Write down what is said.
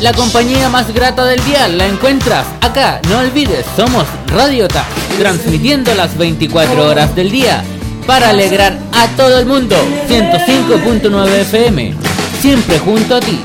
La compañía más grata del día la encuentras acá. No olvides, somos Radio TAC, transmitiendo las 24 horas del día para alegrar a todo el mundo. 105.9 FM, siempre junto a ti.